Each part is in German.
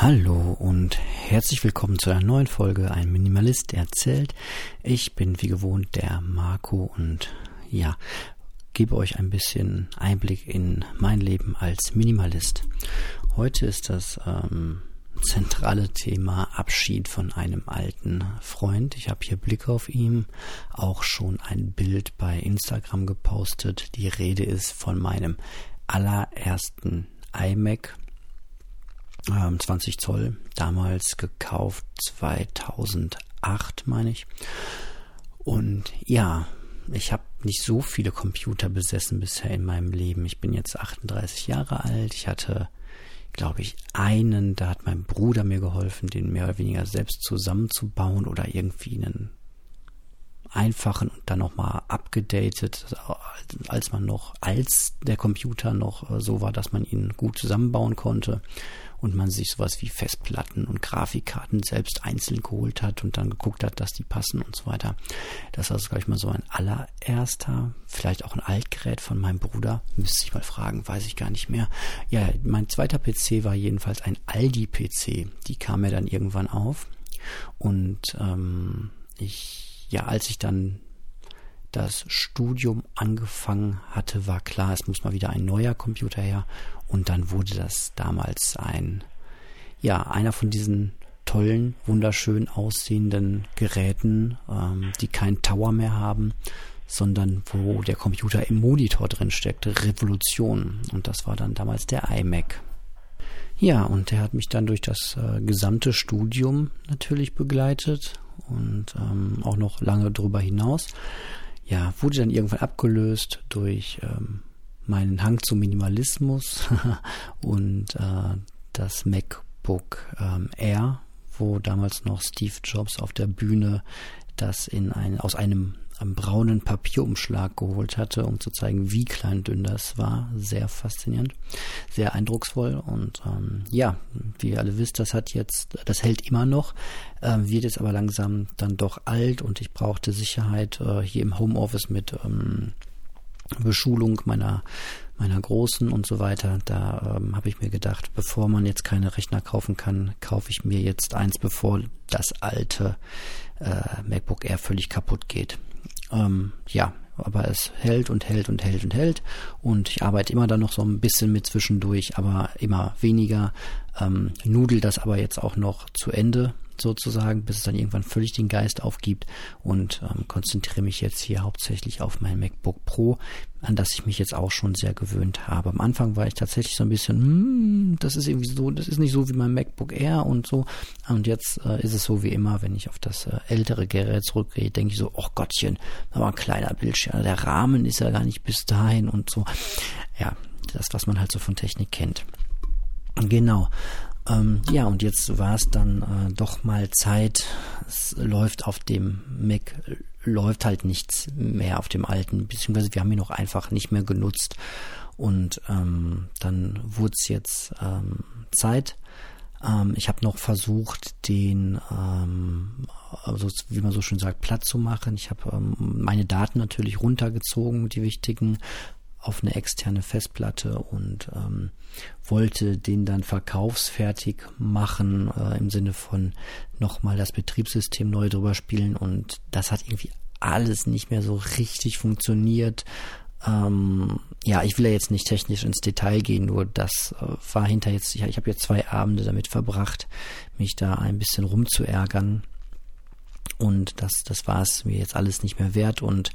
Hallo und herzlich willkommen zu einer neuen Folge Ein Minimalist erzählt. Ich bin wie gewohnt der Marco und ja, gebe euch ein bisschen Einblick in mein Leben als Minimalist. Heute ist das ähm, zentrale Thema Abschied von einem alten Freund. Ich habe hier Blick auf ihn, auch schon ein Bild bei Instagram gepostet. Die Rede ist von meinem allerersten iMac 20 ähm, Zoll, damals gekauft 2008, meine ich. Und ja, ich habe nicht so viele Computer besessen bisher in meinem Leben. Ich bin jetzt 38 Jahre alt. Ich hatte, glaube ich, einen, da hat mein Bruder mir geholfen, den mehr oder weniger selbst zusammenzubauen oder irgendwie einen einfachen und dann nochmal abgedatet, als man noch, als der Computer noch äh, so war, dass man ihn gut zusammenbauen konnte und man sich sowas wie Festplatten und Grafikkarten selbst einzeln geholt hat und dann geguckt hat, dass die passen und so weiter. Das war, glaube ich, mal so ein allererster, vielleicht auch ein Altgerät von meinem Bruder. Müsste ich mal fragen, weiß ich gar nicht mehr. Ja, mein zweiter PC war jedenfalls ein Aldi-PC. Die kam mir dann irgendwann auf. Und ähm, ich, ja, als ich dann das Studium angefangen hatte, war klar, es muss mal wieder ein neuer Computer her. Und dann wurde das damals ein, ja, einer von diesen tollen, wunderschön aussehenden Geräten, ähm, die keinen Tower mehr haben, sondern wo der Computer im Monitor drin steckte. Revolution. Und das war dann damals der iMac. Ja, und der hat mich dann durch das äh, gesamte Studium natürlich begleitet und ähm, auch noch lange darüber hinaus. Ja, wurde dann irgendwann abgelöst durch ähm, meinen Hang zum Minimalismus und äh, das MacBook ähm, Air, wo damals noch Steve Jobs auf der Bühne das in ein, aus einem am braunen Papierumschlag geholt hatte, um zu zeigen, wie klein dünn das war. Sehr faszinierend, sehr eindrucksvoll und ähm, ja, wie ihr alle wisst, das hat jetzt, das hält immer noch, äh, wird jetzt aber langsam dann doch alt und ich brauchte Sicherheit äh, hier im Homeoffice mit ähm, Beschulung meiner meiner Großen und so weiter. Da ähm, habe ich mir gedacht, bevor man jetzt keine Rechner kaufen kann, kaufe ich mir jetzt eins, bevor das alte äh, MacBook Air völlig kaputt geht. Ähm, ja, aber es hält und hält und hält und hält. Und ich arbeite immer dann noch so ein bisschen mit zwischendurch, aber immer weniger. Ähm, nudel das aber jetzt auch noch zu Ende sozusagen, bis es dann irgendwann völlig den Geist aufgibt und ähm, konzentriere mich jetzt hier hauptsächlich auf mein MacBook Pro, an das ich mich jetzt auch schon sehr gewöhnt habe. Am Anfang war ich tatsächlich so ein bisschen, hm, das ist irgendwie so, das ist nicht so wie mein MacBook Air und so. Und jetzt äh, ist es so wie immer, wenn ich auf das äh, ältere Gerät zurückgehe, denke ich so, oh Gottchen, aber ein kleiner Bildschirm, der Rahmen ist ja gar nicht bis dahin und so. Ja, das, was man halt so von Technik kennt. Genau. Ähm, ja, und jetzt war es dann äh, doch mal Zeit. Es läuft auf dem Mac, läuft halt nichts mehr auf dem alten, beziehungsweise wir haben ihn noch einfach nicht mehr genutzt. Und ähm, dann wurde es jetzt ähm, Zeit. Ähm, ich habe noch versucht, den, ähm, also wie man so schön sagt, platt zu machen. Ich habe ähm, meine Daten natürlich runtergezogen, die wichtigen, auf eine externe Festplatte und ähm, wollte den dann verkaufsfertig machen, äh, im Sinne von nochmal das Betriebssystem neu drüber spielen und das hat irgendwie alles nicht mehr so richtig funktioniert. Ähm, ja, ich will ja jetzt nicht technisch ins Detail gehen, nur das äh, war hinter jetzt, ich, ich habe jetzt zwei Abende damit verbracht, mich da ein bisschen rumzuärgern. Und das, das war es mir jetzt alles nicht mehr wert. Und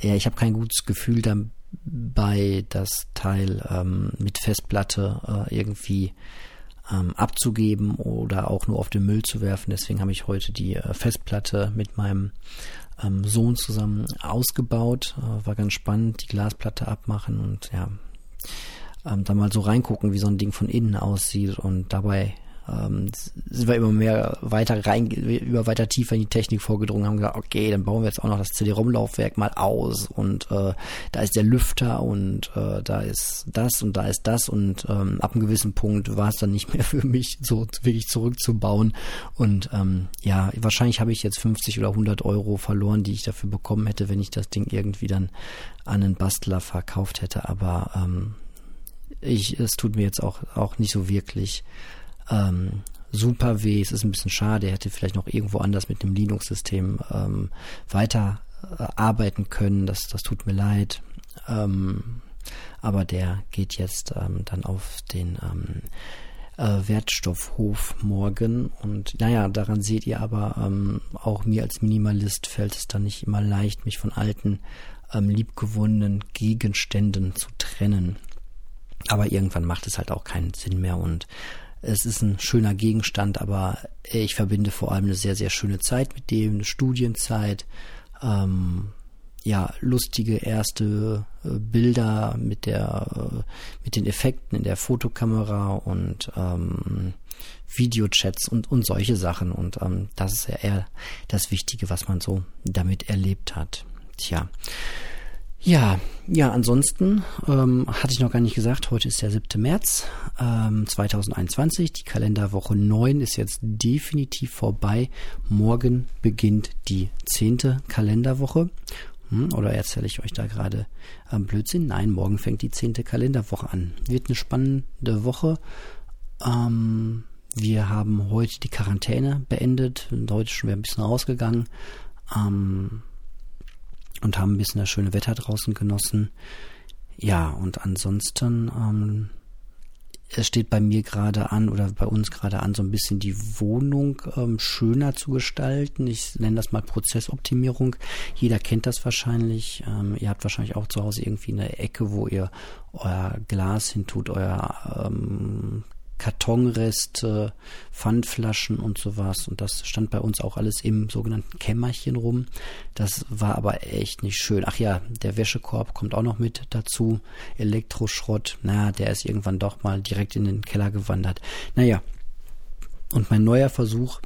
äh, ich habe kein gutes Gefühl dabei bei das Teil ähm, mit Festplatte äh, irgendwie ähm, abzugeben oder auch nur auf den Müll zu werfen. Deswegen habe ich heute die äh, Festplatte mit meinem ähm, Sohn zusammen ausgebaut. Äh, war ganz spannend, die Glasplatte abmachen und ja, ähm, da mal so reingucken, wie so ein Ding von innen aussieht und dabei ähm, sind wir immer mehr weiter rein, über weiter tiefer in die Technik vorgedrungen, haben gesagt, okay, dann bauen wir jetzt auch noch das CD-ROM-Laufwerk mal aus und äh, da ist der Lüfter und äh, da ist das und da ist das und ähm, ab einem gewissen Punkt war es dann nicht mehr für mich, so wirklich zurückzubauen und ähm, ja, wahrscheinlich habe ich jetzt 50 oder 100 Euro verloren, die ich dafür bekommen hätte, wenn ich das Ding irgendwie dann an einen Bastler verkauft hätte, aber ähm, ich, es tut mir jetzt auch, auch nicht so wirklich ähm, super weh. Es ist ein bisschen schade. Er hätte vielleicht noch irgendwo anders mit dem Linux-System ähm, weiter äh, arbeiten können. Das, das tut mir leid. Ähm, aber der geht jetzt ähm, dann auf den ähm, äh, Wertstoffhof morgen. Und naja, daran seht ihr aber, ähm, auch mir als Minimalist fällt es dann nicht immer leicht, mich von alten, ähm, liebgewonnenen Gegenständen zu trennen. Aber irgendwann macht es halt auch keinen Sinn mehr und es ist ein schöner Gegenstand, aber ich verbinde vor allem eine sehr, sehr schöne Zeit mit dem, eine Studienzeit, ähm, ja, lustige erste äh, Bilder mit der, äh, mit den Effekten in der Fotokamera und ähm, Videochats und, und solche Sachen. Und ähm, das ist ja eher das Wichtige, was man so damit erlebt hat. Tja. Ja, ja, ansonsten ähm, hatte ich noch gar nicht gesagt, heute ist der 7. März ähm, 2021. Die Kalenderwoche 9 ist jetzt definitiv vorbei. Morgen beginnt die 10. Kalenderwoche. Hm, oder erzähle ich euch da gerade ähm, Blödsinn? Nein, morgen fängt die 10. Kalenderwoche an. Wird eine spannende Woche. Ähm, wir haben heute die Quarantäne beendet. Heute schon wieder ein bisschen rausgegangen. Ähm, und haben ein bisschen das schöne Wetter draußen genossen. Ja, und ansonsten, ähm, es steht bei mir gerade an oder bei uns gerade an, so ein bisschen die Wohnung ähm, schöner zu gestalten. Ich nenne das mal Prozessoptimierung. Jeder kennt das wahrscheinlich. Ähm, ihr habt wahrscheinlich auch zu Hause irgendwie eine Ecke, wo ihr euer Glas hintut, euer ähm, Kartonreste, Pfandflaschen und sowas. Und das stand bei uns auch alles im sogenannten Kämmerchen rum. Das war aber echt nicht schön. Ach ja, der Wäschekorb kommt auch noch mit dazu. Elektroschrott, na, der ist irgendwann doch mal direkt in den Keller gewandert. Naja, und mein neuer Versuch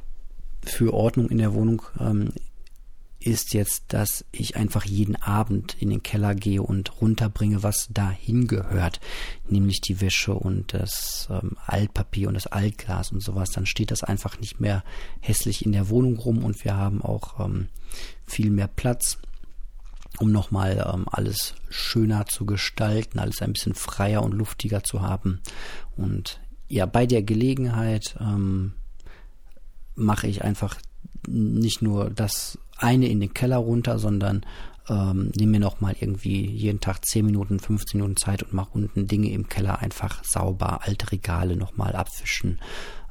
für Ordnung in der Wohnung ähm, ist jetzt, dass ich einfach jeden Abend in den Keller gehe und runterbringe, was dahin gehört, nämlich die Wäsche und das ähm, Altpapier und das Altglas und sowas. Dann steht das einfach nicht mehr hässlich in der Wohnung rum und wir haben auch ähm, viel mehr Platz, um nochmal ähm, alles schöner zu gestalten, alles ein bisschen freier und luftiger zu haben. Und ja, bei der Gelegenheit ähm, mache ich einfach nicht nur das eine in den Keller runter, sondern ähm, nehme mir noch mal irgendwie jeden Tag 10 Minuten, 15 Minuten Zeit und mache unten Dinge im Keller einfach sauber, alte Regale noch mal abwischen,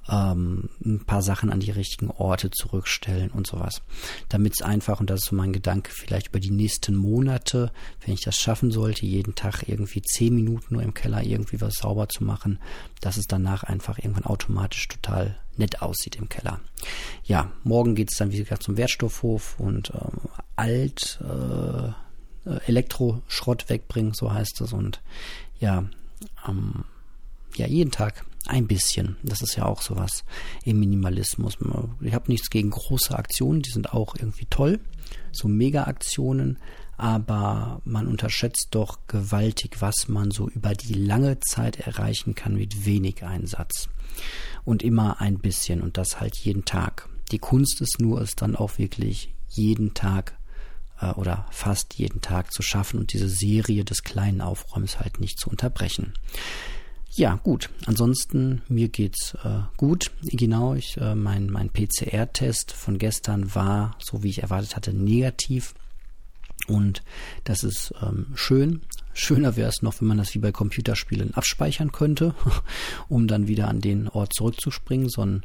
ähm, ein paar Sachen an die richtigen Orte zurückstellen und sowas. Damit es einfach, und das ist so mein Gedanke, vielleicht über die nächsten Monate, wenn ich das schaffen sollte, jeden Tag irgendwie zehn Minuten nur im Keller irgendwie was sauber zu machen, dass es danach einfach irgendwann automatisch total nett aussieht im Keller. Ja, morgen geht es dann wie gesagt zum Wertstoffhof und ähm, alt äh, Elektroschrott wegbringen, so heißt es. Und ja, ähm, ja, jeden Tag ein bisschen. Das ist ja auch sowas im Minimalismus. Ich habe nichts gegen große Aktionen, die sind auch irgendwie toll. So Mega-Aktionen, aber man unterschätzt doch gewaltig, was man so über die lange Zeit erreichen kann mit wenig Einsatz. Und immer ein bisschen und das halt jeden Tag. Die Kunst ist nur, es dann auch wirklich jeden Tag äh, oder fast jeden Tag zu schaffen und diese Serie des kleinen Aufräums halt nicht zu unterbrechen. Ja, gut. Ansonsten, mir geht's äh, gut. Genau, ich, äh, mein, mein PCR-Test von gestern war, so wie ich erwartet hatte, negativ. Und das ist ähm, schön. Schöner wäre es noch, wenn man das wie bei Computerspielen abspeichern könnte, um dann wieder an den Ort zurückzuspringen. So ein,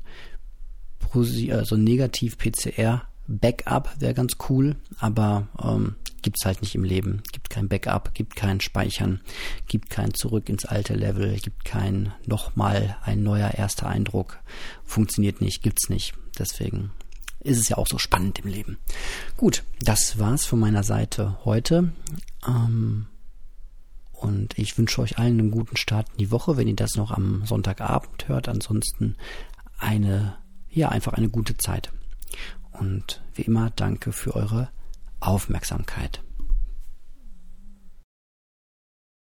äh, so ein Negativ-PCR-Backup wäre ganz cool, aber ähm, gibt's halt nicht im Leben. Kein Backup, gibt kein Speichern, gibt kein Zurück ins alte Level, gibt kein nochmal ein neuer erster Eindruck. Funktioniert nicht, gibt's nicht. Deswegen ist es ja auch so spannend im Leben. Gut, das war's von meiner Seite heute. Ähm, und ich wünsche euch allen einen guten Start in die Woche, wenn ihr das noch am Sonntagabend hört. Ansonsten eine, ja, einfach eine gute Zeit. Und wie immer, danke für eure Aufmerksamkeit.